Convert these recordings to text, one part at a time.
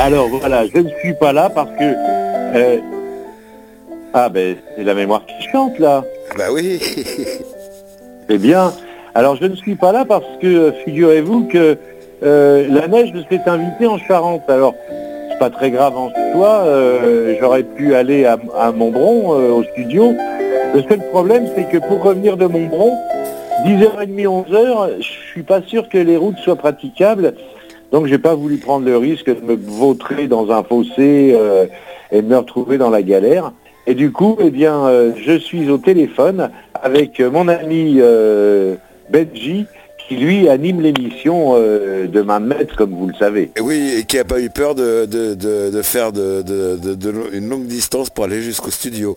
Alors voilà, je ne suis pas là parce que... euh, Ah ben, c'est la mémoire qui chante là. Bah oui. C'est bien. Alors je ne suis pas là parce que euh, figurez-vous que euh, la neige s'est invitée en Charente. Alors c'est pas très grave en soi. euh, J'aurais pu aller à, à Montbron au studio. Le seul problème c'est que pour revenir de Montbron, 10h30, 11h, je suis pas sûr que les routes soient praticables. Donc j'ai pas voulu prendre le risque de me vautrer dans un fossé euh, et de me retrouver dans la galère. Et du coup, eh bien, euh, je suis au téléphone avec mon ami euh, Benji, qui lui anime l'émission de main de maître, comme vous le savez. Et oui, et qui a pas eu peur de, de, de- de faire de, de- de- de lo- une longue distance pour aller jusqu'au studio.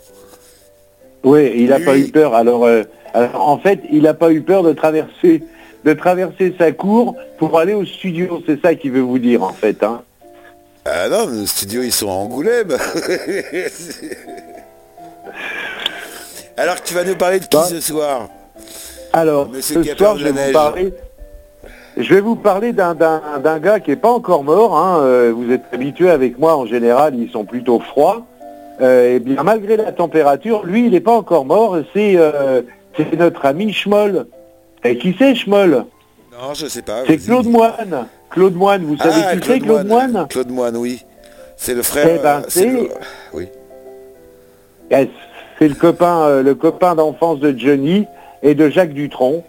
Oui, il n'a Oui. pas eu peur. Alors, alors, en fait, il n'a pas eu peur de traverser, de traverser sa cour pour aller au studio. C'est ça qu'il veut vous dire, en fait. Hein. Ah non, nos studios ils sont à Angoulême. Alors tu vas nous parler de qui Bah. ce soir? Alors, Monsieur ce soir, de je vais vous neige. parler. Je vais vous parler d'un- gars qui n'est pas encore mort. hein. Euh, Vous êtes habitué avec moi, en général, ils sont plutôt froids. Euh, et bien, malgré la température, lui, il n'est pas encore mort. C'est euh, c'est notre ami Schmoll. Et qui c'est Schmoll Non, je sais pas. C'est. Claude Moine. Claude Moine, vous savez Ah, qui c'est Claude Moine Claude Moine, oui. C'est le frère. Eh ben, euh, c'est- le- Oui. Yes. C'est le copain, euh, le copain d'enfance de Johnny et de Jacques Dutronc.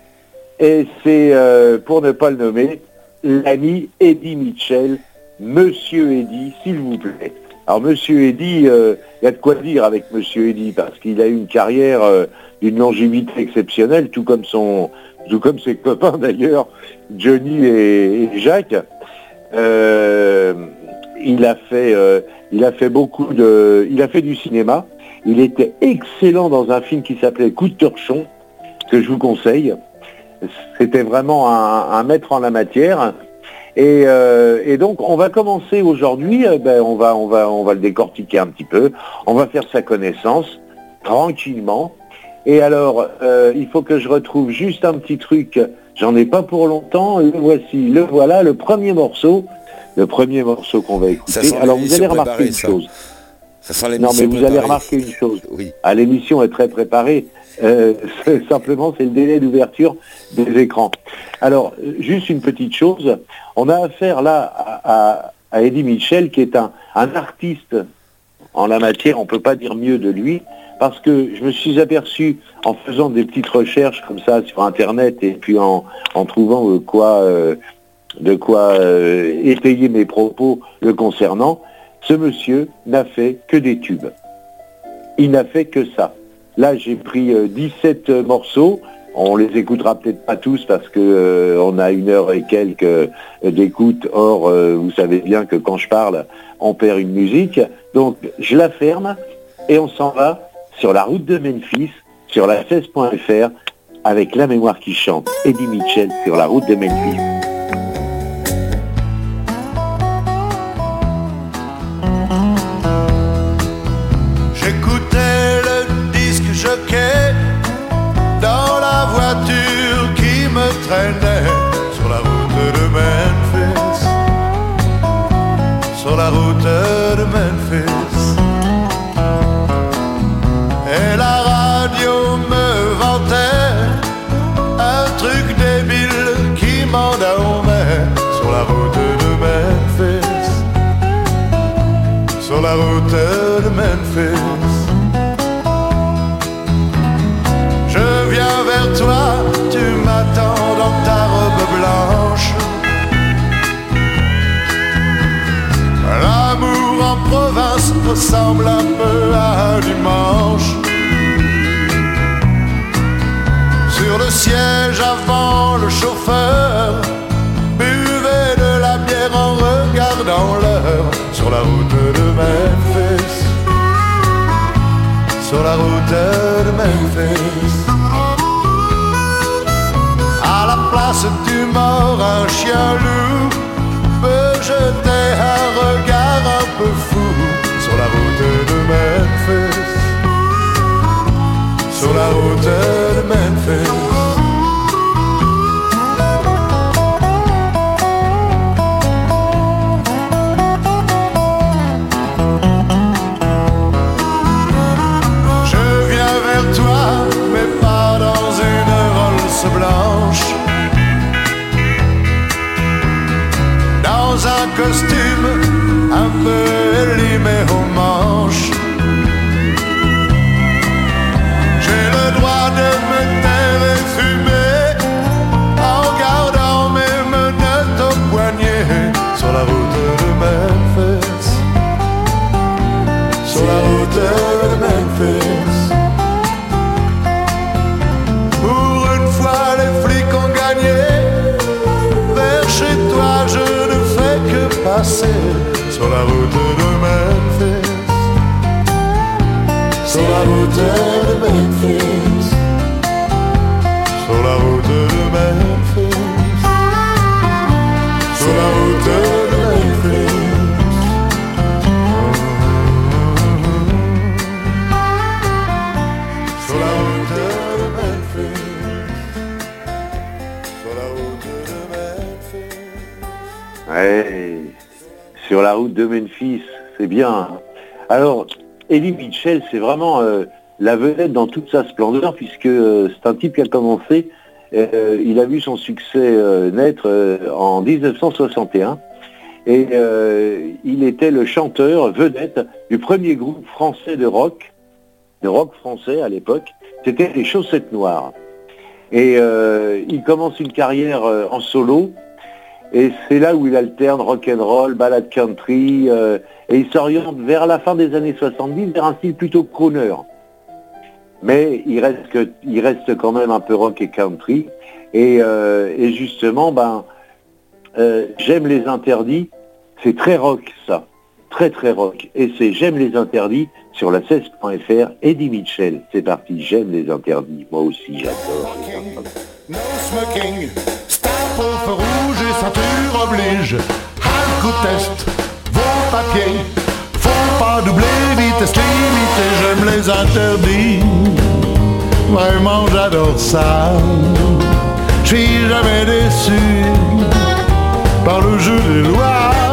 Et c'est, euh, pour ne pas le nommer, l'ami Eddie Mitchell, Monsieur Eddie, s'il vous plaît. Alors Monsieur Eddie, euh, il y a de quoi dire avec Monsieur Eddie, parce qu'il a eu une carrière euh, d'une longévité exceptionnelle, tout comme son, tout comme ses copains d'ailleurs, Johnny et, Jacques. Euh, il a fait, euh, il a fait beaucoup de, il a fait du cinéma. Il était excellent dans un film qui s'appelait Coup de torchon, que je vous conseille. C'était vraiment un, maître en la matière. Et, euh, et donc on va commencer aujourd'hui, euh, ben, on, va, on, va, on va le décortiquer un petit peu, on va faire sa connaissance tranquillement. Et alors, euh, il faut que je retrouve juste un petit truc, j'en ai pas pour longtemps, le voici, le voilà, le premier morceau, le premier morceau qu'on va écouter. Alors vous allez remarquer une ça. chose. Ça sent Non, mais vous allez remarquer une chose. Oui. Ah, l'émission est très préparée. Euh, simplement, c'est le délai d'ouverture des écrans. Alors, juste une petite chose. On a affaire là à, à- à Eddie Mitchell, qui est un, un artiste en la matière. On peut pas dire mieux de lui, parce que je me suis aperçu en faisant des petites recherches comme ça sur Internet et puis en, trouvant de quoi, euh, de quoi euh, étayer mes propos le concernant. Ce monsieur n'a fait que des tubes. Il n'a fait que ça. Là, j'ai pris euh, 17 morceaux. On les écoutera peut-être pas tous parce que euh, on a une heure et quelques euh, d'écoute. Or, euh, vous savez bien que quand je parle, on perd une musique. Donc, je la ferme et on s'en va sur la route de Memphis, sur la 16.fr, avec la mémoire qui chante. Eddie Mitchell sur la route de Memphis. J'écoutais le disque jockey dans la voiture qui me traînait sur la route de Memphis. Sur la route ressemble un peu à un dimanche. Sur le siège avant le chauffeur buvait de la bière en regardant l'heure sur la route de Memphis. Sur la route de Memphis. À la place du mort, un chien loup peut jeter un regard un peu fou la hauteur même fait Je viens vers toi mais pas dans une volse blanche. Dans un costume un peu élimé sur la route de Memphis. Sur la route de Memphis. La route de Memphis, c'est bien. Alors, Eddie Mitchell, c'est vraiment euh, la vedette dans toute sa splendeur, puisque euh, c'est un type qui a commencé, euh, il a vu son succès naître en 1961, et il était le chanteur vedette du premier groupe français de rock, de rock français à l'époque, c'était les Chaussettes Noires. Et il commence une carrière en solo, et c'est là où il alterne rock and roll, ballade country, euh, et il s'oriente vers la fin des années 70 vers un style plutôt crooner. Mais il reste, quand même un peu rock et country. Et, euh, justement, ben, euh, j'aime les interdits. C'est très rock ça, très très rock. Et c'est j'aime les interdits sur la 16.fr. Eddie Mitchell, c'est parti. J'aime les interdits. Moi aussi, j'adore. Oblige. Alcotest, vos papiers, faut pas doubler vitesse limitée, j'aime les interdits. Vraiment j'adore ça, je suis jamais déçu par le jeu des lois.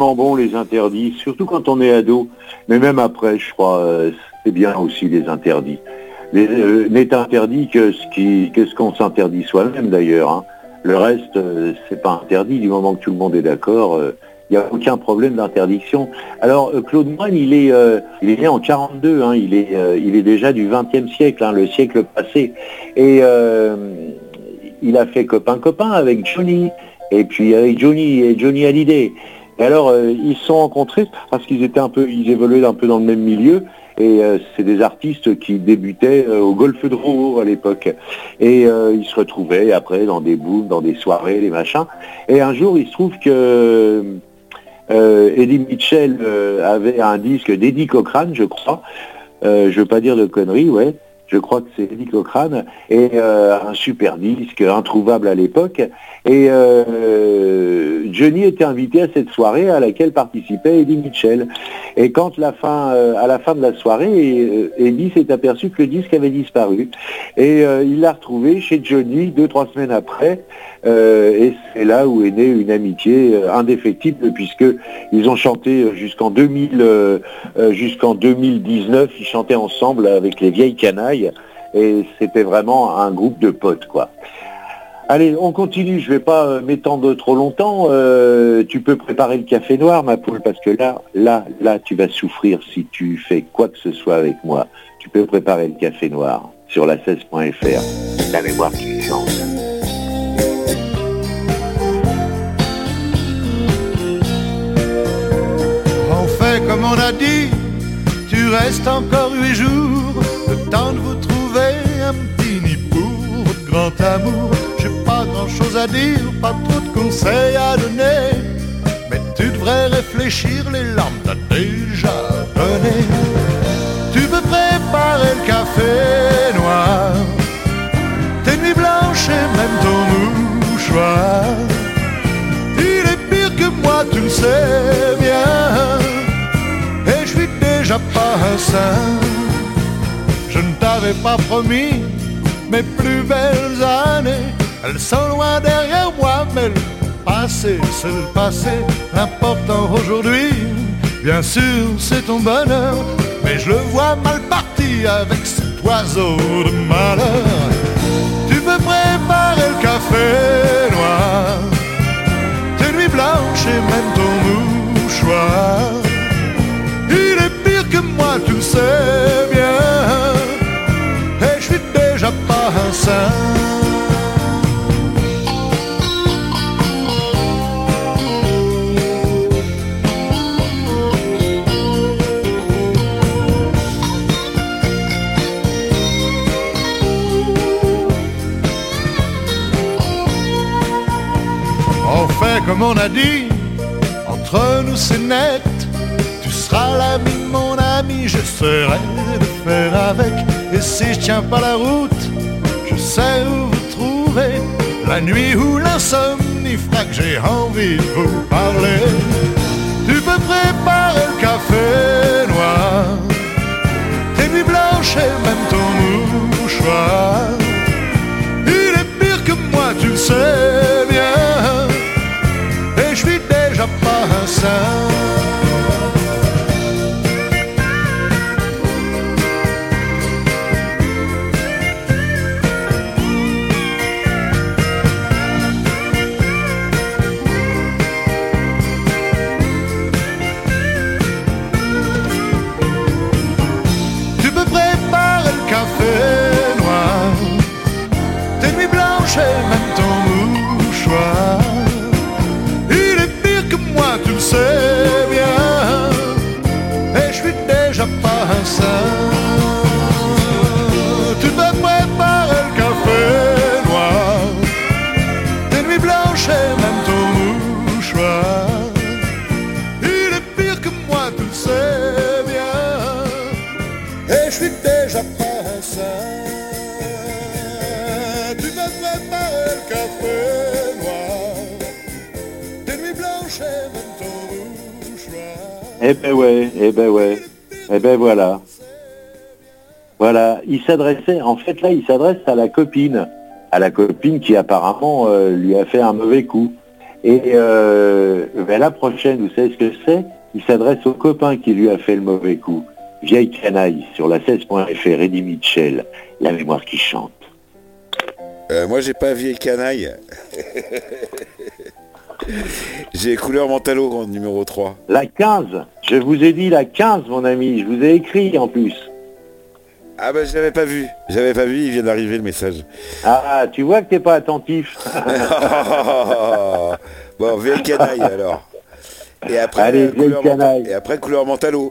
Bon les interdits, surtout quand on est ado. Mais même après, je crois, euh, c'est bien aussi les interdits. Euh, N'est interdit que ce qui, que ce qu'on s'interdit soi-même d'ailleurs. hein. Le reste, euh, c'est pas interdit du moment que tout le monde est d'accord. Il n'y a aucun problème d'interdiction. Alors Claude Moine, il est, il est né en 42. hein, il est, il est déjà du 20e siècle, hein, le siècle passé. Et il a fait copain copain avec Johnny. Et puis avec Johnny et Johnny Hallyday. Et alors, euh, ils se sont rencontrés parce qu'ils étaient un peu, ils évoluaient un peu dans le même milieu. Et euh, c'est des artistes qui débutaient euh, au Golfe de Rouen à l'époque. Et ils se retrouvaient après dans des booms, dans des soirées, des machins. Et un jour, il se trouve que Eddie Mitchell avait un disque d'Eddie Cochrane, je crois. Je veux pas dire de conneries, ouais. Je crois que c'est Eddie Cochrane. Et euh, un super disque, introuvable à l'époque. Et euh, Johnny était invité à cette soirée à laquelle participait Eddie Mitchell. Et quand la fin, euh, à la fin de la soirée, Eddie s'est aperçu que le disque avait disparu. Et il l'a retrouvé chez Johnny deux, trois semaines après. Et c'est là où est née une amitié indéfectible puisque ils ont chanté jusqu'en 2000, jusqu'en 2019, ils chantaient ensemble avec les vieilles canailles et c'était vraiment un groupe de potes quoi. Allez, on continue, je vais pas euh, m'étendre trop longtemps. Euh, tu peux préparer le café noir, ma poule, parce que là, là, là, tu vas souffrir si tu fais quoi que ce soit avec moi. Tu peux préparer le café noir sur la 16.fr. La mémoire qui chante. On fait comme on a dit, tu restes encore huit jours, grand amour. J'ai pas grand chose à dire, pas trop de conseils à donner, mais tu devrais réfléchir, les larmes t'as déjà donné. Tu peux préparer le café noir, tes nuits blanches et même ton mouchoir. Il est pire que moi, tu le sais bien. Et je suis déjà pas un saint. Je ne t'avais pas promis mes plus belles années. Elles sont loin derrière moi, mais le passé, c'est le passé. L'important aujourd'hui, bien sûr, c'est ton bonheur. Mais je le vois mal parti avec cet oiseau de malheur. Tu peux préparer le café noir tes nuits blanches et même ton mouchoir. Il est pire que moi, tu le sais bien. Saint. On fait comme on a dit, entre nous c'est net. Tu seras l'ami de mon ami, j'essaierai de faire avec. Et si je tiens pas la route, je sais où vous trouver. La nuit où l'insomnie fera que j'ai envie de vous parler. Tu peux préparer le café noir, tes nuits blanches et même ton mouchoir. Il est pire que moi, tu le sais bien. Et je suis déjà pas un saint. Eh ben ouais, eh ben ouais, eh ben voilà. Voilà, il s'adressait, en fait là, il s'adresse à la copine, à la copine qui apparemment euh, lui a fait un mauvais coup. Et euh, la prochaine, vous savez ce que c'est? Il s'adresse au copain qui lui a fait le mauvais coup. Vieille canaille sur la 16.fr, Eddie Mitchell, la mémoire qui chante. Euh, moi, j'ai pas vieille canaille. j'ai couleur mentalo en numéro 3. La 15, je vous ai dit la 15, mon ami, je vous ai écrit en plus. Ah ben, je l'avais pas vu. J'avais pas vu, il vient d'arriver le message. Ah, tu vois que t'es pas attentif. bon, vieille canaille alors. Et après, Allez, euh, couleur canaille. Et après, couleur mentalo.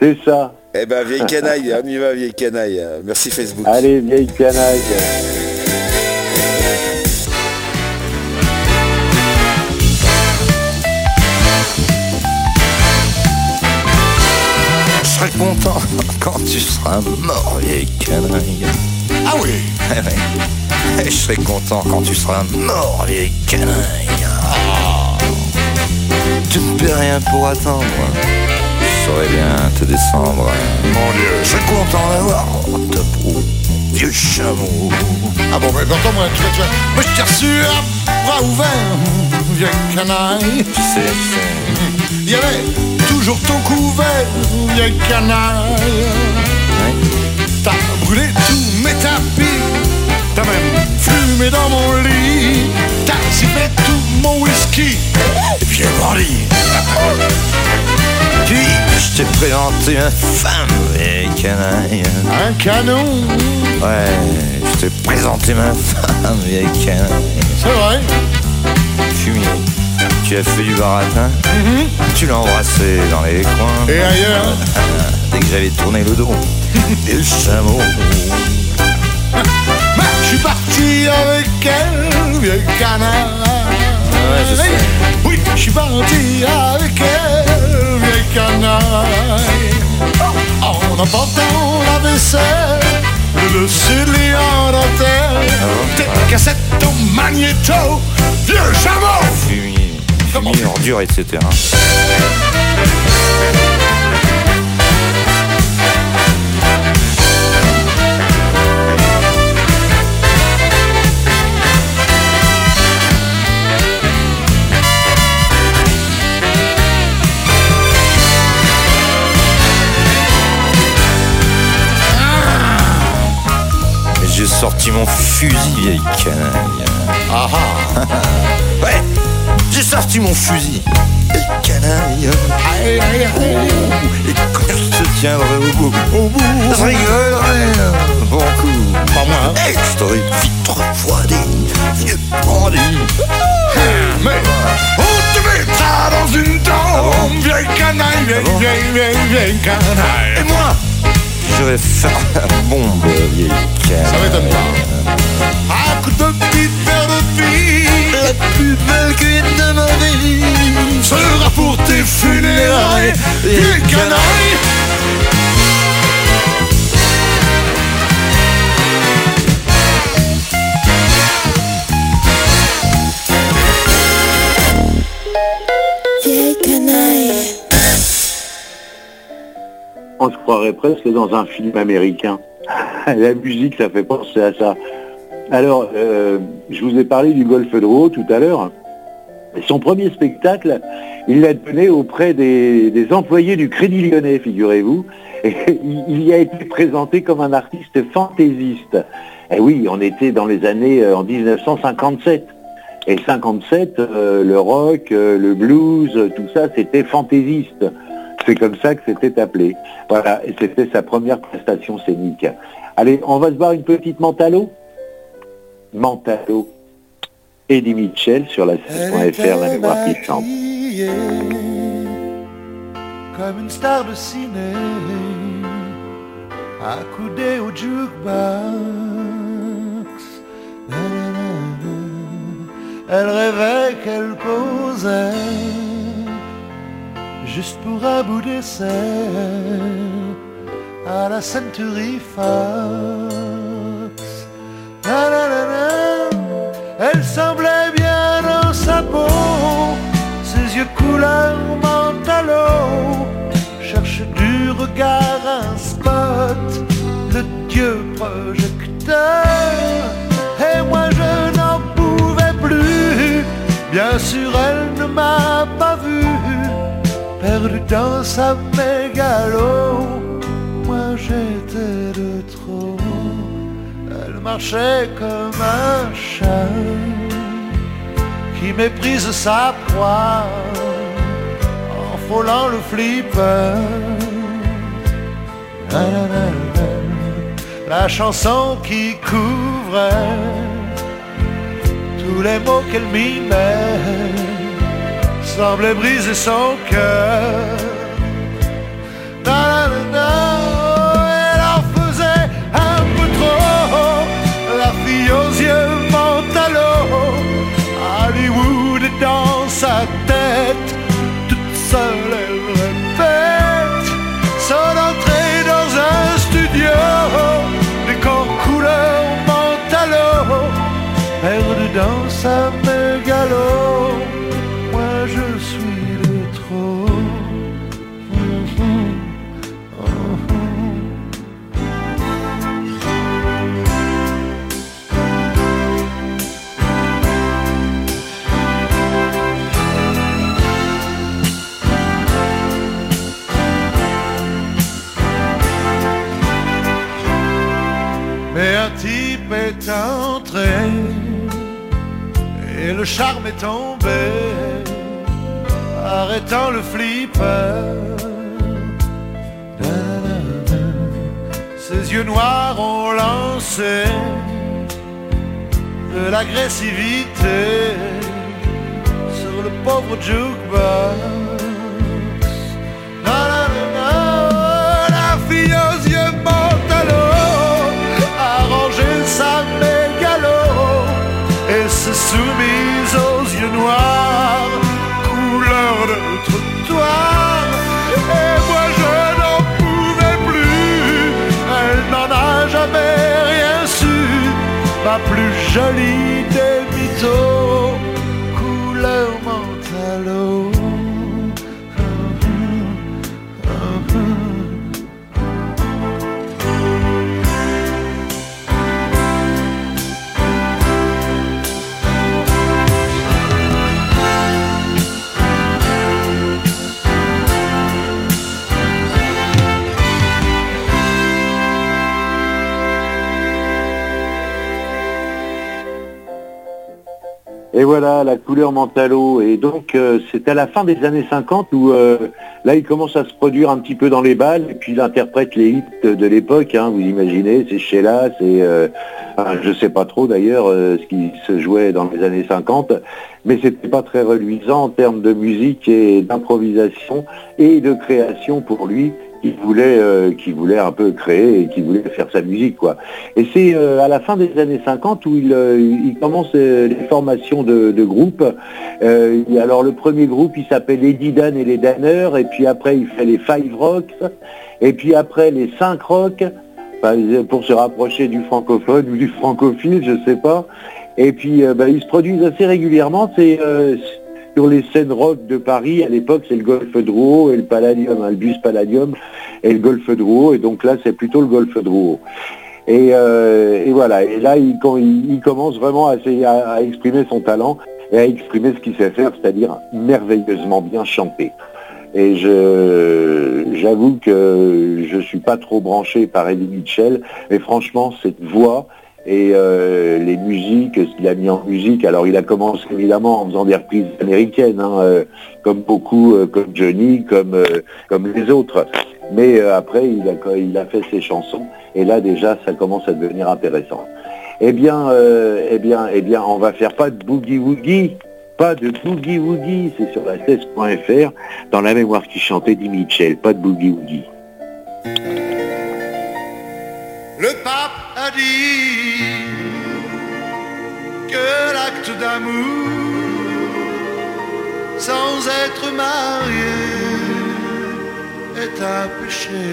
C'est ça. Eh ben, vieille canaille, on y va, vieille canaille. Merci Facebook. Allez, vieille canaille. Serai content quand tu seras mort, vieille canaille. Ah oui Eh. Et je serai content quand tu seras mort, vieille canaille. Tu ne peux rien pour attendre. Je saurais bien te descendre. Mon Dieu Je serai content d'avoir ta peau, vieux chameau. Ah bon, mais attends, moi, tu vois, tu vois. Moi, je t'ai reçu à bras ouverts, vieille canaille. Tu sais, tu sais. Il y avait toujours ton couvert, vieille canaille. Ouais. T'as brûlé tous mes tapis, t'as même fumé dans mon lit, t'as sifflé tout mon whisky, et puis bandit. Puis, je t'ai présenté ma femme, vieille canaille. Un canon, Ouais, je t'ai présenté ma femme, vieille canaille. c'est vrai. Fumier, tu as fait du baratin, tu l'as embrassé dans les coins? Et ailleurs, Dès que j'avais tourné le dos, et le chameau. Je suis parti avec elle. Ouais, je sais. Oui, je suis parti avec elle, vieille canaille. En emportant la vaisselle, le CD en dentelle, tes cassettes au magnéto, vieux chameau. Fumier, fumier, ordure, etc. sorti mon fusil, vieille canaille. Ah ah, Ouais, j'ai sorti mon fusil. Et canaille. aïe aïe aïe. Et quand je te tiendrai au bout, au bout, je rigolerai bon coup. Pas moi, hein. Et que je t'aurai vite refroidi, vieux bandit. Mais on te mettra dans une tombe, vieille canaille, vieille, vieille, vieille, vieille Et canaille. moi, je vais faire la bombe, vieille canaille. Ça m'étonne pas. À coup de petite paire de filles, La plus belle cuite de ma vie sera pour tes funérailles, vieille canaille. Croirait presque dans un film américain. La musique, ça fait penser à ça. Alors, euh, je vous ai parlé du Golfe de Roue tout à l'heure. Son premier spectacle, il l'a donné auprès des, employés du Crédit Lyonnais, figurez-vous. Il y a été présenté comme un artiste fantaisiste. Et oui, on était dans les années euh, en 1957. Et 57, euh, le rock, le blues, tout ça, c'était fantaisiste. C'est comme ça que c'était appelé. Voilà, et c'était sa première prestation scénique. Allez, on va se voir une petite Mentalo Mentalo. Eddie Mitchell sur la scène.fr, la mémoire qui chante. Comme une star de ciné Accoudée au jukebox. Elle rêvait qu'elle posait Juste pour un bout d'essai À la Century Fox. Elle semblait bien dans sa peau, ses yeux couleur mentalo cherche du regard un spot, le dieu projecteur. Et moi je n'en pouvais plus, bien sûr elle ne m'a pas vu, perdu dans sa mégalo. Moi j'étais de trop. Elle marchait comme un chat qui méprise sa proie en frôlant le flipper. La chanson qui couvrait tous les mots qu'elle mimait semblait briser son cœur. Elle en faisait un peu trop, la fille aux yeux mentalo. Hollywood dans sa tête, toute seule elle répète son entrée dans un studio, décor couleur mentalo, perdu dans sa mégalo. Le charme est tombé, arrêtant le flipper. Ses yeux noirs ont lancé de l'agressivité sur le pauvre jukebox. La fille aux yeux mentalo a rangé sa s'est soumise aux yeux noirs, couleur de trottoir. Et moi je n'en pouvais plus, elle n'en a jamais rien su, ma plus jolie Et voilà, la couleur Mentalo. Et donc, euh, c'est à la fin des années 50 où, euh, là, il commence à se produire un petit peu dans les balles, et puis il interprète les hits de l'époque, hein, vous imaginez, c'est Sheila, c'est, euh, je sais pas trop d'ailleurs, euh, ce qui se jouait dans les années 50, mais c'était pas très reluisant en termes de musique et d'improvisation et de création pour lui qui voulait, euh, qui voulait un peu créer et qui voulait faire sa musique quoi. Et c'est euh, à la fin des années 50 où il, euh, il commence euh, les formations de, de groupes. Euh, alors le premier groupe il s'appelle Eddie Dan et les Danners et puis après il fait les Five Rocks et puis après les Cinq Rocks enfin, pour se rapprocher du francophone ou du francophile je sais pas. Et puis euh, bah, ils se produisent assez régulièrement. C'est euh, sur les scènes rock de Paris, à l'époque, c'est le Golfe Drouot et le Palladium, hein, bus Palladium et le Golfe Drouot, et donc là, c'est plutôt le Golfe Drouot. Et, euh, et voilà, et là, il, commence vraiment à, exprimer son talent et à exprimer ce qu'il sait faire, c'est-à-dire merveilleusement bien chanter. Et j'avoue que je suis pas trop branché par Eddie Mitchell, mais franchement, cette voix, et euh, les musiques, ce qu'il a mis en musique. Alors il a commencé évidemment en faisant des reprises américaines, hein, euh, comme beaucoup, euh, comme Johnny, comme, euh, comme les autres. Mais euh, après il a, il a fait ses chansons et là déjà ça commence à devenir intéressant. Eh bien, euh, eh bien, eh bien, on va faire pas de boogie woogie, pas de boogie woogie, c'est sur la 16.fr, dans la mémoire qui chantait Eddie Mitchell, pas de boogie Le pape a dit que l'acte d'amour sans être marié est un péché.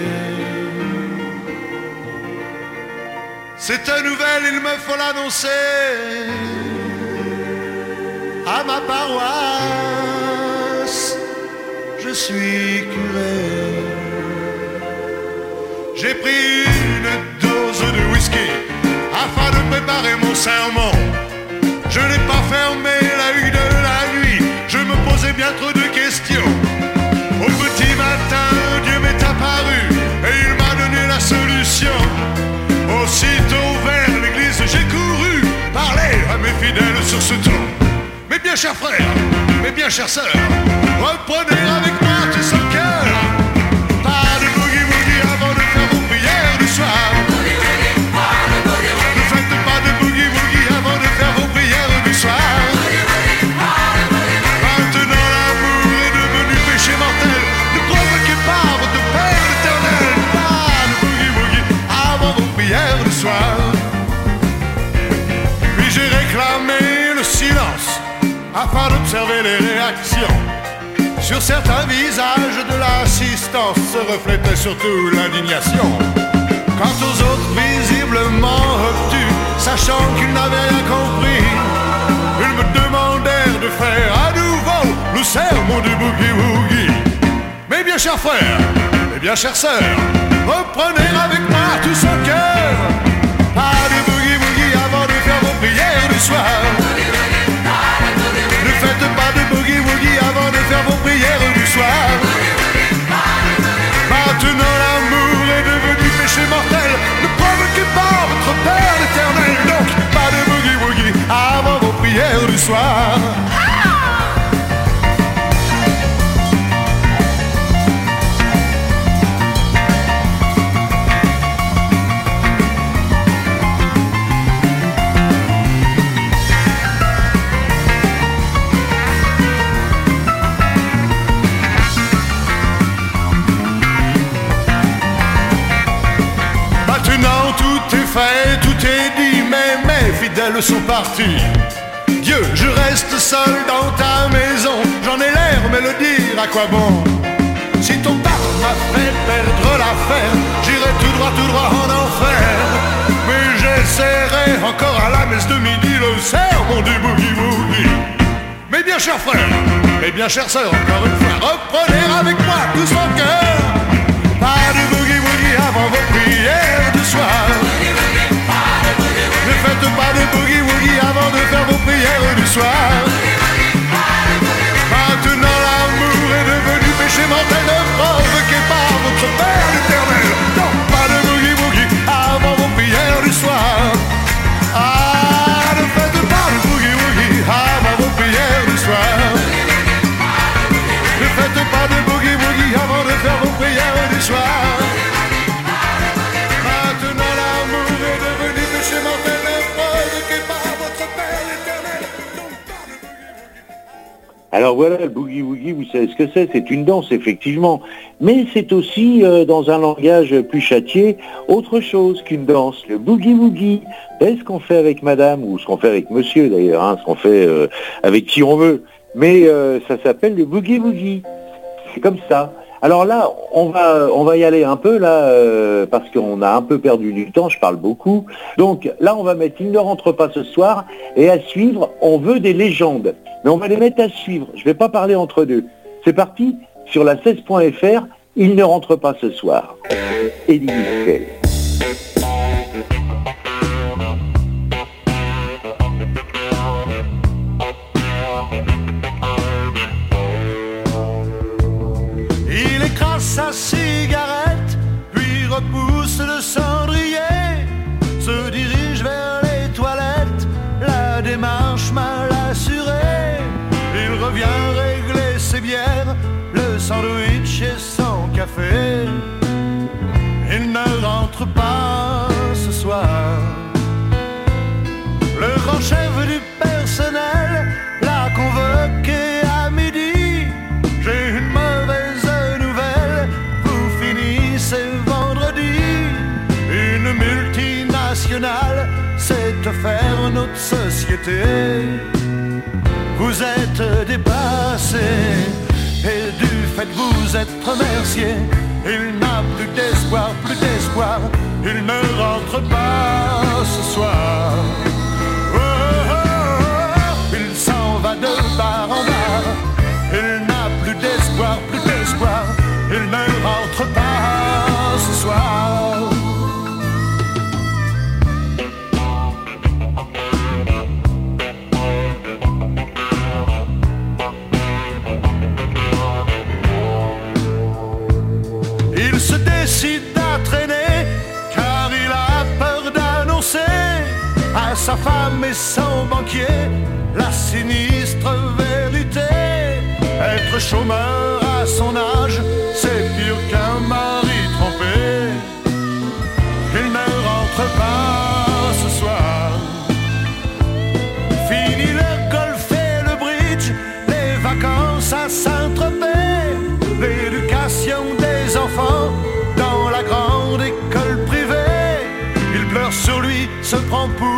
Cette nouvelle, il me faut l'annoncer à ma paroisse. Je suis curé. J'ai pris afin de préparer mon serment. Je n'ai pas fermé la l'œil de la nuit, je me posais bien trop de questions. Au petit matin, Dieu m'est apparu et il m'a donné la solution. Aussitôt vers l'église, j'ai couru parler à mes fidèles sur ce ton. Mes bien chers frères, mes bien chères sœurs, reprenez avec moi tout ça. Afin d'observer les réactions. Sur certains visages de l'assistance se reflétait surtout l'indignation. Quant aux autres visiblement obtus, sachant qu'ils n'avaient rien compris, ils me demandèrent de faire à nouveau le sermon du boogie woogie. Mes bien chers frères, mes bien chères sœurs, reprenez avec moi Maintenant tout est fait, tout est dit, mais mes fidèles sont partis. Dieu, je reste seul dans ta maison, j'en ai l'air, mais le dire à quoi bon? Si ton père m'a fait perdre l'affaire, j'irai tout droit, tout droit en enfer. Mais j'essaierai encore à la messe de midi le sermon du boogie woogie. Mes bien chers frères, mes bien chères sœurs, encore une fois, reprenez avec moi tout son cœur. Pas de boogie woogie avant vos prières du soir. Faites pas de boogie woogie avant de faire vos prières du soir. Maintenant l'amour est devenu péché mortel, ne provoquez pas votre Père Alors voilà, le boogie woogie, vous savez ce que c'est C'est une danse, effectivement. Mais c'est aussi, euh, dans un langage plus châtié, autre chose qu'une danse. Le boogie woogie, c'est ce qu'on fait avec madame, ou ce qu'on fait avec monsieur d'ailleurs, hein, ce qu'on fait euh, avec qui on veut. Mais euh, ça s'appelle le boogie woogie. C'est comme ça. Alors là, on va, y aller un peu là, parce qu'on a un peu perdu du temps, je parle beaucoup. Donc là, on va mettre Il ne rentre pas ce soir, et à suivre, on veut des légendes. Mais on va les mettre à suivre, je ne vais pas parler entre deux. C'est parti, sur la 16.fr, Il ne rentre pas ce soir. Ne rentre pas ce soir. Le grand chef du personnel l'a convoqué à midi. J'ai une mauvaise nouvelle, vous finissez vendredi. Une multinationale s'est offert notre société. Vous êtes dépassé et du fait vous êtes remercié. Il n'a plus d'espoir, plus d'espoir. Il ne rentre pas ce soir. Oh, oh, oh, il s'en va de. Et son banquier, la sinistre vérité. Être chômeur à son âge, c'est pire qu'un mari trompé. Il ne rentre pas ce soir. Fini le golf et le bridge, les vacances à Saint-Tropez, l'éducation des enfants dans la grande école privée. Il pleure sur lui, se prend pour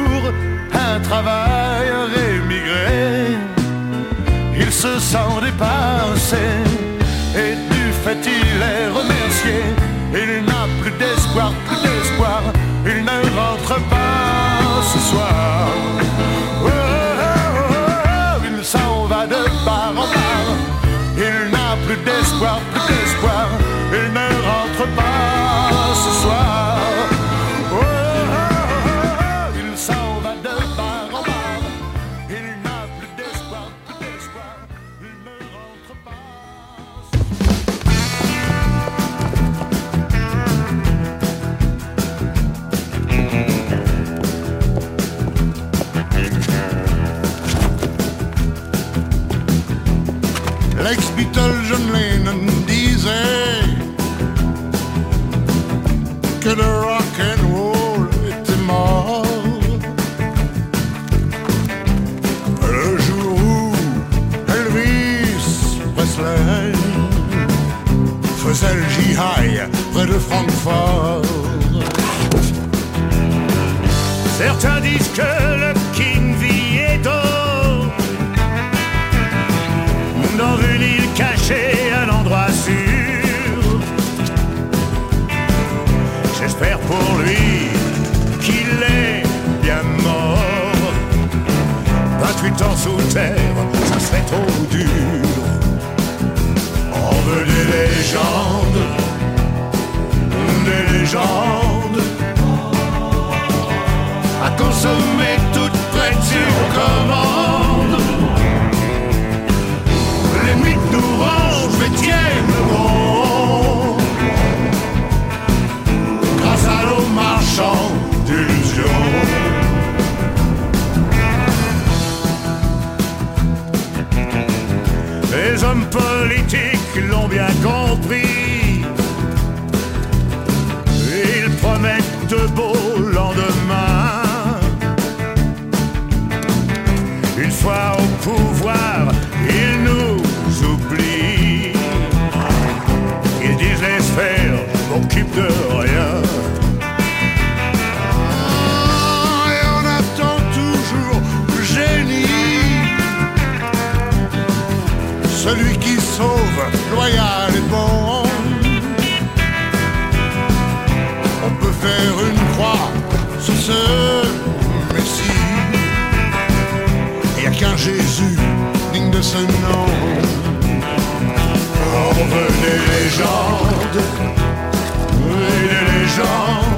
un travailleur émigré. Il se sent dépassé et du fait il est remercié. Il n'a plus d'espoir, plus d'espoir. Il ne rentre pas ce soir. Oh, oh, oh, il s'en va de bar en bar. Il n'a plus d'espoir, plus que le rock and roll était mort. Le jour où Elvis Presley faisait le jihad près de Francfort. Certains disent que le King Vieto dans une île cachée, J'espère pour lui qu'il est bien mort? 28 ans sous terre, ça serait trop dur. On veut des légendes, des légendes à consommer toutes prêtes sur commande. Les mythes nous rangent, mais tiennent bon. Les hommes politiques l'ont bien compris. Ils promettent de beaux lendemains. Une fois au pouvoir, ils nous oublient. Ils disent faire, je m'occupe de celui qui sauve, loyal et bon. On peut faire une croix sur ce Messie. Il n'y a qu'un Jésus digne de ce nom. Veut des légendes, des légendes.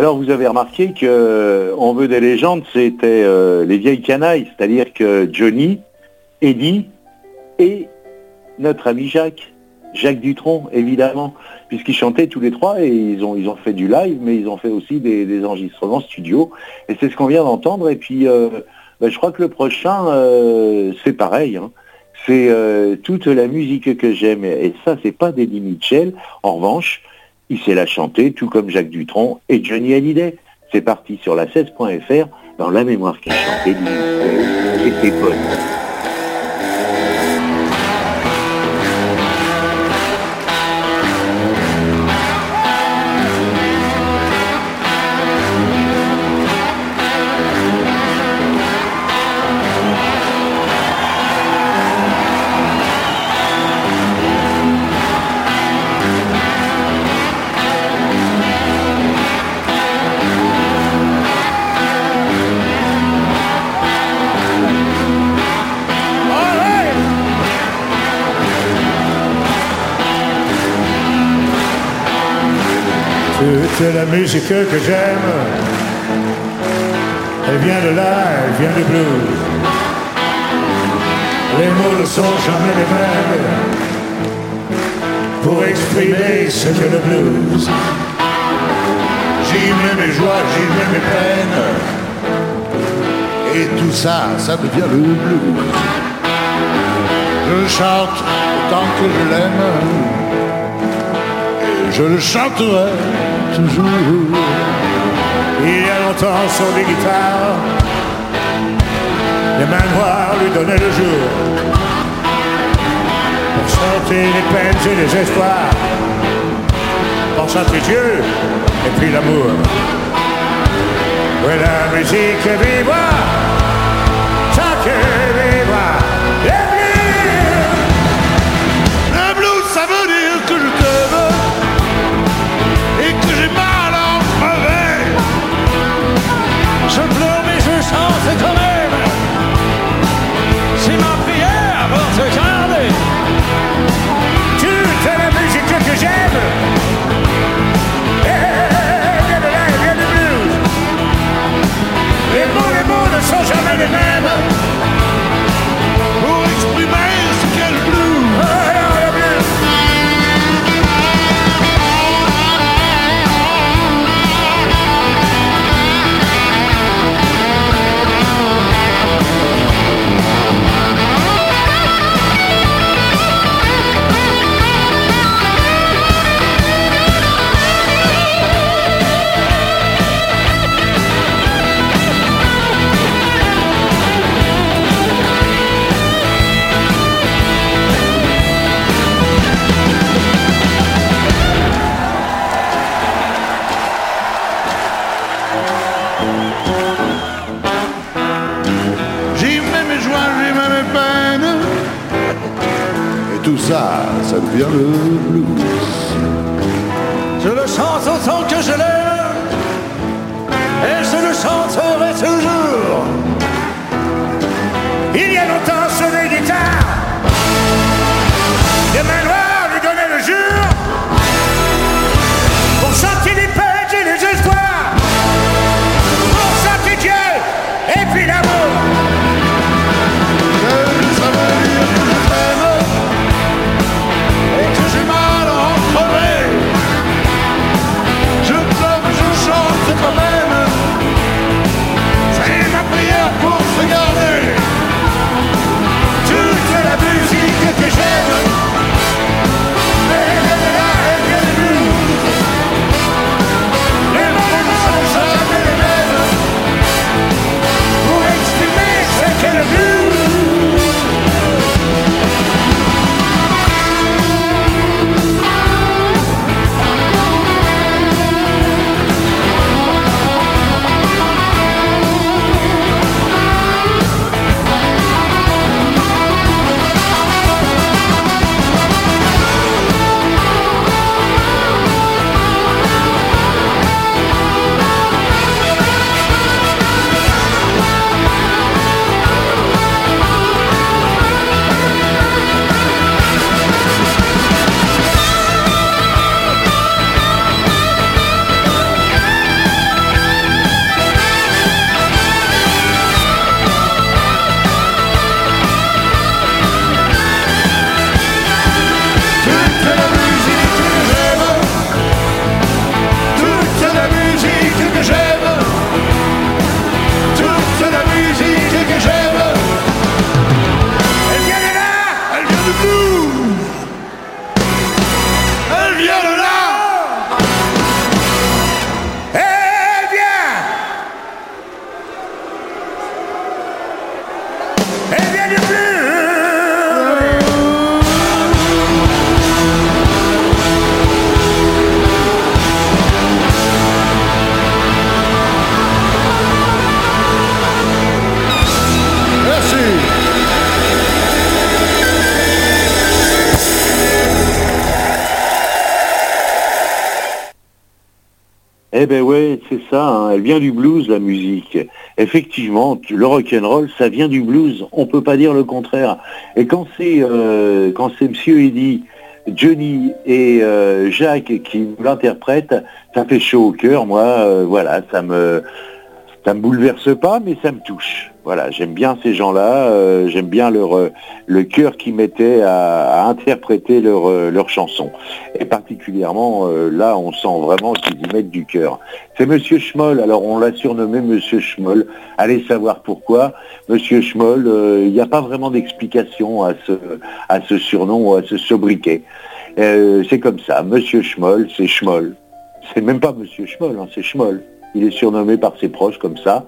Alors vous avez remarqué que euh, On veut des légendes, c'était euh, les vieilles canailles, c'est-à-dire que Johnny, Eddie et notre ami Jacques, Jacques Dutronc évidemment, puisqu'ils chantaient tous les trois et ils ont, ils ont fait du live, mais ils ont fait aussi des, des enregistrements studio. Et c'est ce qu'on vient d'entendre. Et puis euh, ben, je crois que le prochain, euh, c'est pareil. hein. C'est euh, toute la musique que j'aime. Et ça, c'est pas d'Eddie Mitchell. En revanche, il sait la chanter, tout comme Jacques Dutronc et Johnny Hallyday. C'est parti sur la 16.fr dans la mémoire qu'il chantait Eddie Mitchell C'est la musique que j'aime. Elle vient de là, elle vient du blues. Les mots ne sont jamais les mêmes pour exprimer ce que le blues. J'y mets mes joies, j'y mets mes peines. Et tout ça, ça devient le blues. Je chante tant que je l'aime. Je le chanterai toujours. Il y a longtemps sur des guitares, les mains noires lui donnaient le jour. Pour chanter les peines et les espoirs, pour chanter Dieu et puis l'amour. Oui, la musique viva, tant que viva, ne ça, ça devient le blues. C'est ça, hein. elle vient du blues, la musique. Effectivement, le rock'n'roll, ça vient du blues, on peut pas dire le contraire. Et quand c'est euh, quand c'est Monsieur Eddy, Johnny et euh, Jacques qui l'interprètent, ça fait chaud au cœur, moi, euh, voilà, ça me ça me bouleverse pas, mais ça me touche. Voilà, j'aime bien ces gens-là, euh, j'aime bien leur euh, le cœur qu'ils mettaient à, interpréter leur euh, leurs chansons. Et particulièrement là, on sent vraiment qu'ils y mettent du cœur. C'est Monsieur Schmoll, alors on l'a surnommé Monsieur Schmoll. Allez savoir pourquoi. Monsieur Schmoll, il n'y a pas vraiment d'explication à ce surnom ou à ce sobriquet. C'est comme ça, Monsieur Schmoll, c'est Schmoll. C'est même pas Monsieur Schmoll, hein, c'est Schmoll. Il est surnommé par ses proches comme ça.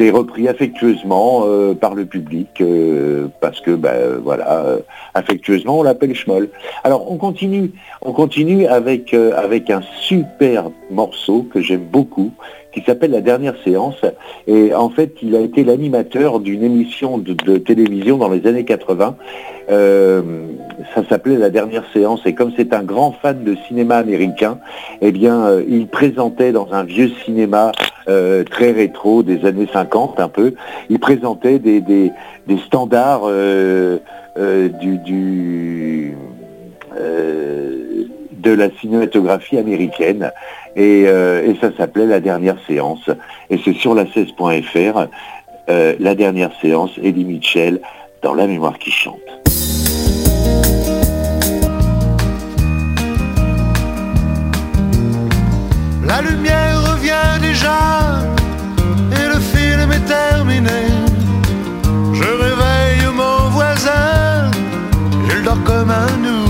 C'est repris affectueusement euh, par le public euh, parce que ben, voilà, euh, affectueusement on l'appelle Schmoll. Alors on continue, on continue avec avec un super morceau que j'aime beaucoup qui s'appelle La dernière séance et en fait il a été l'animateur d'une émission de, télévision dans les années 80. Euh, ça s'appelait La dernière séance et comme c'est un grand fan de cinéma américain, eh bien euh, il présentait dans un vieux cinéma euh, très rétro des années 50 un peu, il présentait des, des, standards du, de la cinématographie américaine et, euh, et ça s'appelait La dernière séance et c'est sur la 16.fr euh, La dernière séance Eddie Mitchell dans La mémoire qui chante. La lumière revient déjà et le film est terminé. Je réveille mon voisin, il dort comme un nouveau-né.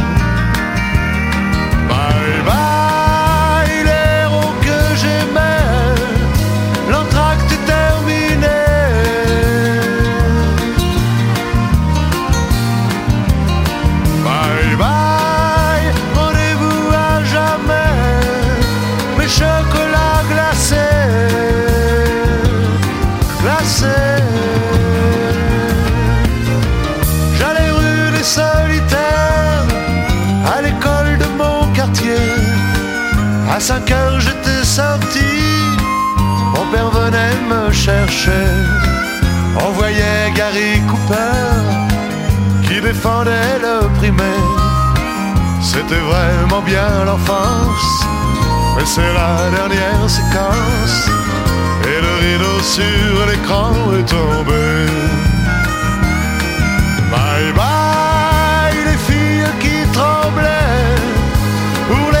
5 heures j'étais sorti, mon père venait me chercher. On voyait Gary Cooper qui défendait le primaire. C'était vraiment bien l'enfance, mais c'est la dernière séquence. Et le rideau sur l'écran est tombé. Bye bye les filles qui tremblaient pour les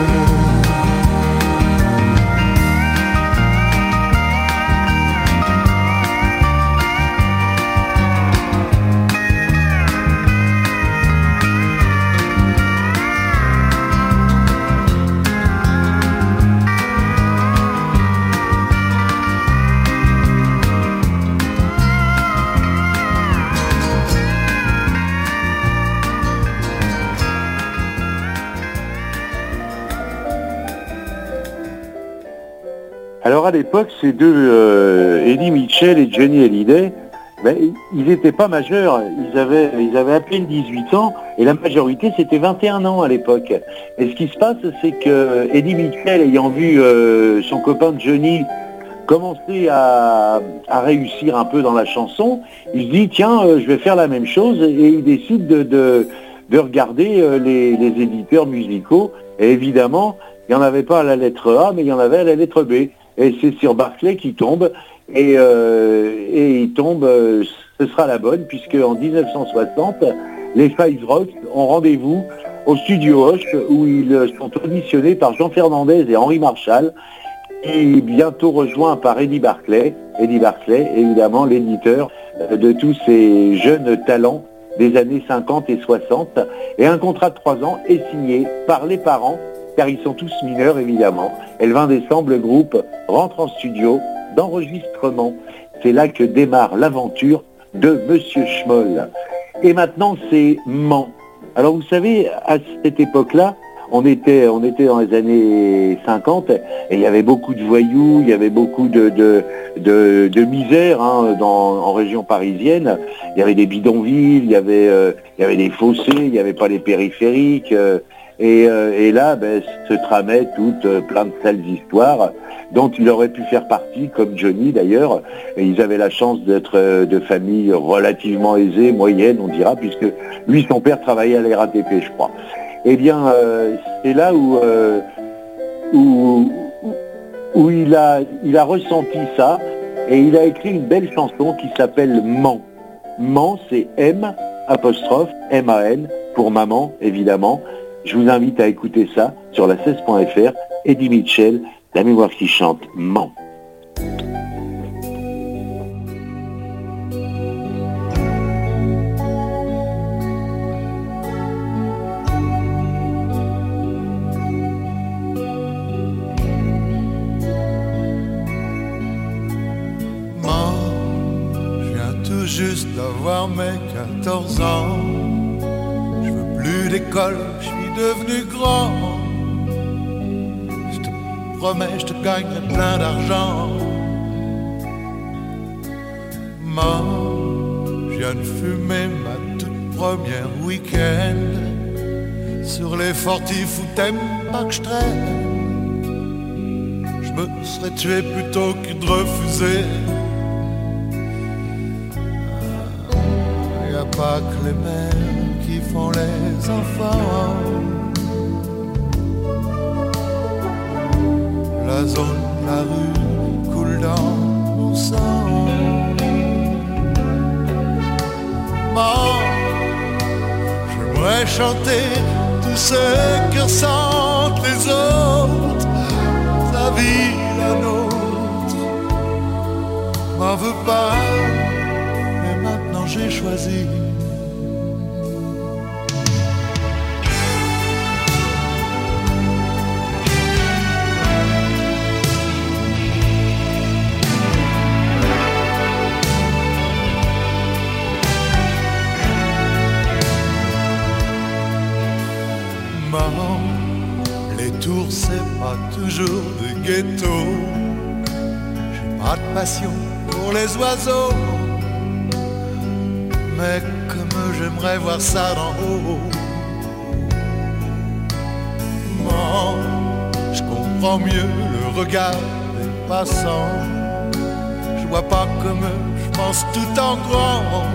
À l'époque, ces deux, euh, Eddie Mitchell et Johnny Hallyday, ben, ils n'étaient pas majeurs, ils avaient, ils avaient à peine 18 ans et la majorité c'était 21 ans à l'époque. Et ce qui se passe, c'est que Eddie Mitchell, ayant vu euh, son copain Johnny commencer à, réussir un peu dans la chanson, il se dit tiens, euh, je vais faire la même chose et il décide de, de- de regarder les, les éditeurs musicaux. Et évidemment, il n'y en avait pas à la lettre A, mais il y en avait à la lettre B. Et c'est sur Barclay qui tombe. Et, euh, et il tombe, euh, ce sera la bonne, puisque en 1960, les Five Rocks ont rendez-vous au studio Hoche, où ils sont auditionnés par Jean Fernandez et Henri Marshall, et bientôt rejoint par Eddie Barclay. Eddie Barclay, évidemment, l'éditeur de tous ces jeunes talents des années 50 et 60. Et un contrat de trois ans est signé par les parents, car ils sont tous mineurs, évidemment. Et le 20 décembre, le groupe rentre en studio d'enregistrement. C'est là que démarre l'aventure de Monsieur Schmoll. Et maintenant, c'est Mans. Alors, vous savez, à cette époque-là, on était, dans les années 50 et il y avait beaucoup de voyous, il y avait beaucoup de, misère hein, en région parisienne. Il y avait des bidonvilles, il y avait, euh, des fossés, il n'y avait pas les périphériques. euh, et, euh, et là, ben, se tramaient toutes euh, plein de sales histoires dont il aurait pu faire partie, comme Johnny d'ailleurs. Ils avaient la chance d'être euh, de familles relativement aisées, moyennes, on dira, puisque lui, son père travaillait à la RATP, je crois. Eh bien, c'est là où, où, il, a, il a ressenti ça et il a écrit une belle chanson qui s'appelle Mans. Mans, c'est M apostrophe M-A-N pour maman, évidemment. Je vous invite à écouter ça sur la 16.fr. Eddie Mitchell, la mémoire qui chante tout juste d'avoir mes 14 ans. Je veux plus d'école, je te promets, je te gagne plein d'argent. Maman, je viens de fumer ma toute première week-end. Sur les fortifs où t'aimes pas que je traîne. Je me serais tué plutôt que de refuser. Y a pas que les mères qui font les enfants. La zone, la rue coule dans mon sang. Maman, j'aimerais chanter tout ce que ressentent les autres, ta vie, la nôtre. M'en veux pas, mais maintenant j'ai choisi. Toujours des ghettos. J'ai pas de passion pour les oiseaux, mais comme j'aimerais voir ça d'en haut. Maman, je comprends mieux le regard des passants. Je vois pas comme je pense tout en grand,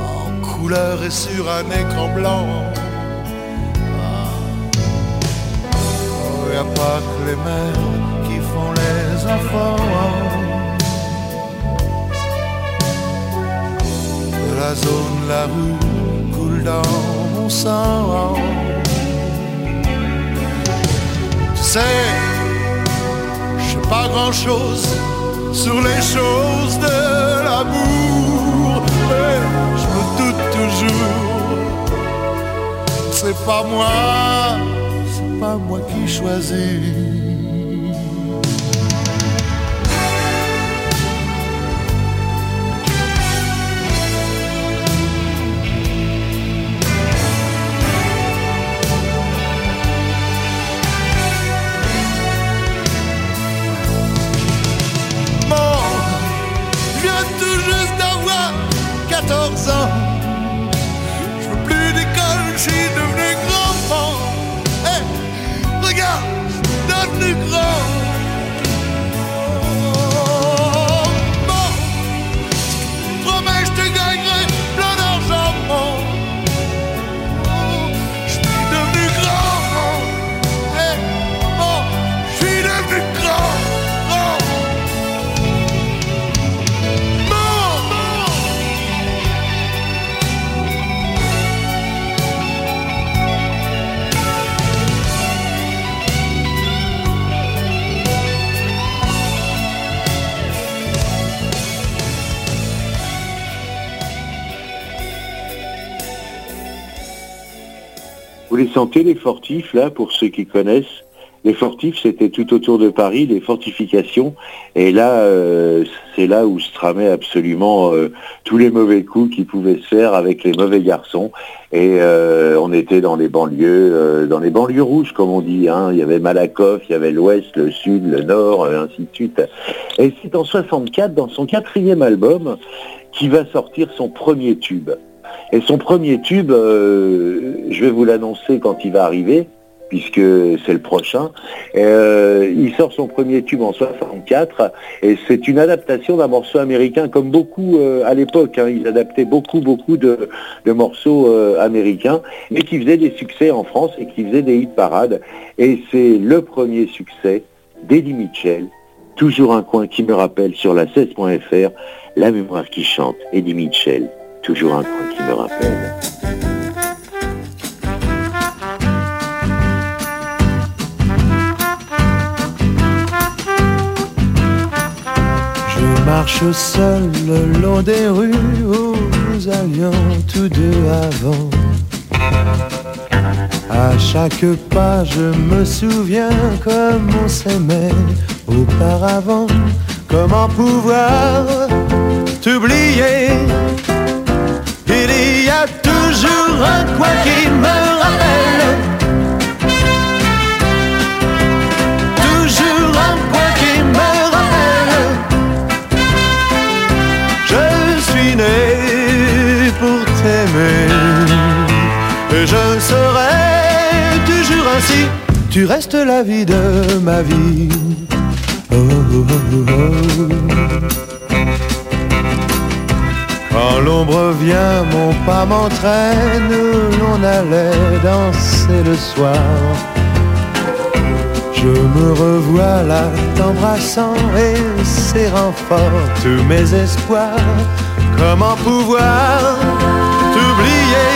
en couleur et sur un écran blanc. Pas que les mères qui font les enfants. De la zone, la rue coule dans mon sang. Tu sais, je sais pas grand chose sur les choses de l'amour, mais je me doute toujours. C'est pas moi pas moi qui choisis. Vous les sentez les fortifs là, pour ceux qui connaissent? Les fortifs, c'était tout autour de Paris, les fortifications. Et là, euh, c'est là où se tramaient absolument euh, tous les mauvais coups qui pouvaient se faire avec les mauvais garçons. Et euh, on était dans les banlieues, dans les banlieues rouges, comme on dit. Hein. Il y avait Malakoff, il y avait l'Ouest, le Sud, le Nord, ainsi de suite. Et c'est en 64, dans son quatrième album, qui va sortir son premier tube. Et son premier tube, je vais vous l'annoncer quand il va arriver, puisque c'est le prochain. Euh, il sort son premier tube en 64 et c'est une adaptation d'un morceau américain comme beaucoup euh, à l'époque. Hein. ils adaptaient beaucoup beaucoup de, morceaux euh, américains mais qui faisaient des succès en France et qui faisaient des hit parades. Et c'est le premier succès d'Eddie Mitchell, toujours un coin qui me rappelle sur la 16.fr, la mémoire qui chante, Eddie Mitchell, toujours un coin qui me rappelle. marche seul le long des rues où nous allions tous deux avant. À chaque pas, je me souviens comme on s'aimait auparavant. Comment pouvoir t'oublier? A toujours un coin qui me rappelle pour t'aimer. Et je serai toujours ainsi, tu restes la vie de ma vie. Oh, oh, oh, Quand l'ombre vient, mon pas m'entraîne, l'on allait danser le soir. Je me revois là t'embrassant et serrant fort tous mes espoirs. Comment pouvoir t'oublier?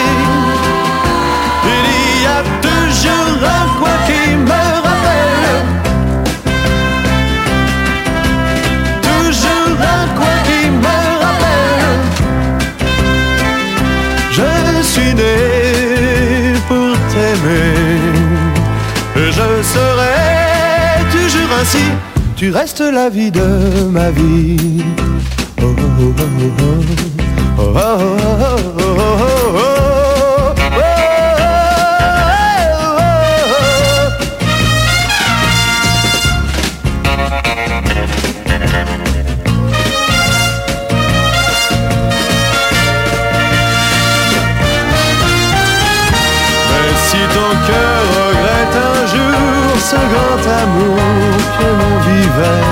Il y a toujours un coin qui me pour t'aimer. Je serai toujours ainsi. Tu restes la vie de ma vie. Mais river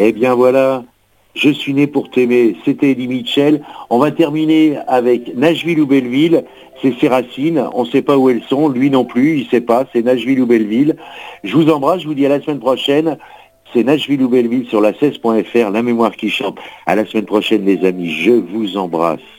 Eh bien voilà, je suis né pour t'aimer, c'était Eddie Mitchell. On va terminer avec Nashville ou Belleville, c'est ses racines, on ne sait pas où elles sont, lui non plus, il ne sait pas, c'est Nashville ou Belleville. Je vous embrasse, je vous dis à la semaine prochaine. C'est Nashville ou Belleville sur la 16.fr, la mémoire qui chante. À la semaine prochaine les amis, je vous embrasse.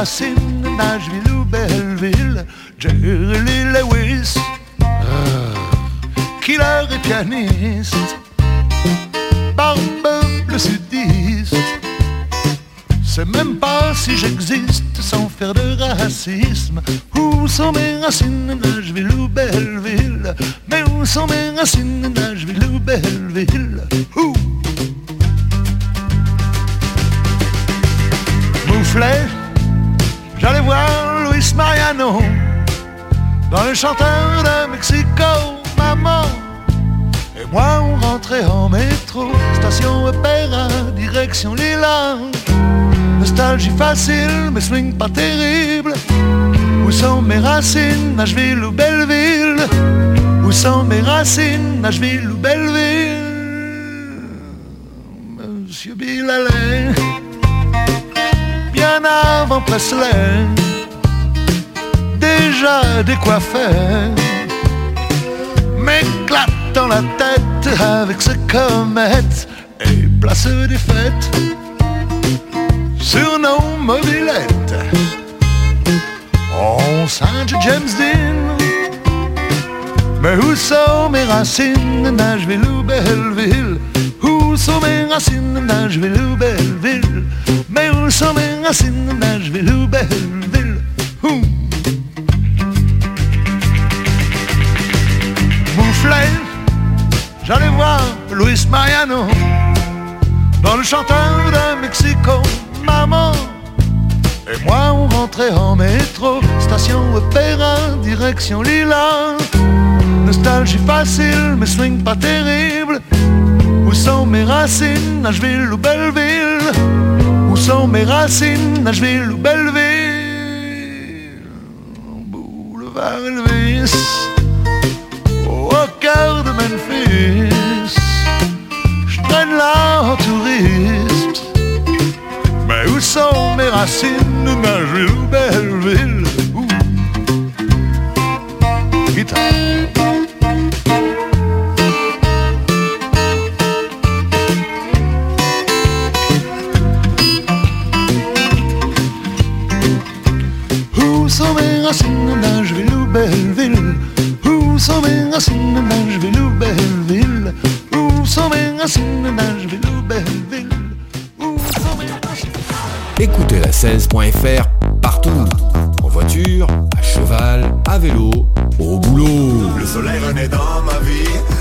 Racines, Nashville ou Belleville, Jerry Lee Lewis, killer et pianiste, barbe le sudiste. C'est même pas si j'existe sans faire de racisme. Où sont mes racines, Nashville ou Belleville? Mais où sont mes racines, Nashville ou Belleville? Dans le chanteur de Mexico, maman Et rentrer en métro, station opéra, direction Lila. Nostalgie facile, mais swing pas terrible. Où sont mes racines, Nashville ou Belleville? Où sont mes racines, Nashville ou Belleville? Monsieur Bill allait bien avant Presley, déjà décoiffé, m'éclate dans la tête avec ce comète et place des fêtes sur nos mobilettes. On singe James Dean. Mais où sont mes racines, Nashville ou Belleville? Où sont mes racines, Nashville ou Belleville? Mais où sont mes racines, Nashville ou Belleville? J'allais voir Luis Mariano Dans le chanteur de Mexico, maman et moi on rentrait en métro, station opéra, direction Lila. Nostalgie facile, mais swing pas terrible. Où sont mes racines, Nashville ou Belleville? Où sont mes racines, Nashville ou Belleville? Boulevard Elvis, de. Je traîne là en touriste. Mais où sont mes racines, Nashville Belleville Ouh. Guitare. Où mes racines, Nashville ou Belleville Où sont mes racines, Nashville ou Belleville Où sont mes racines, Nashville ou Belleville Où sont mes racines Écoutez la 16.fr partout. En voiture, à cheval, à vélo, au boulot. Le soleil renaît dans ma vie.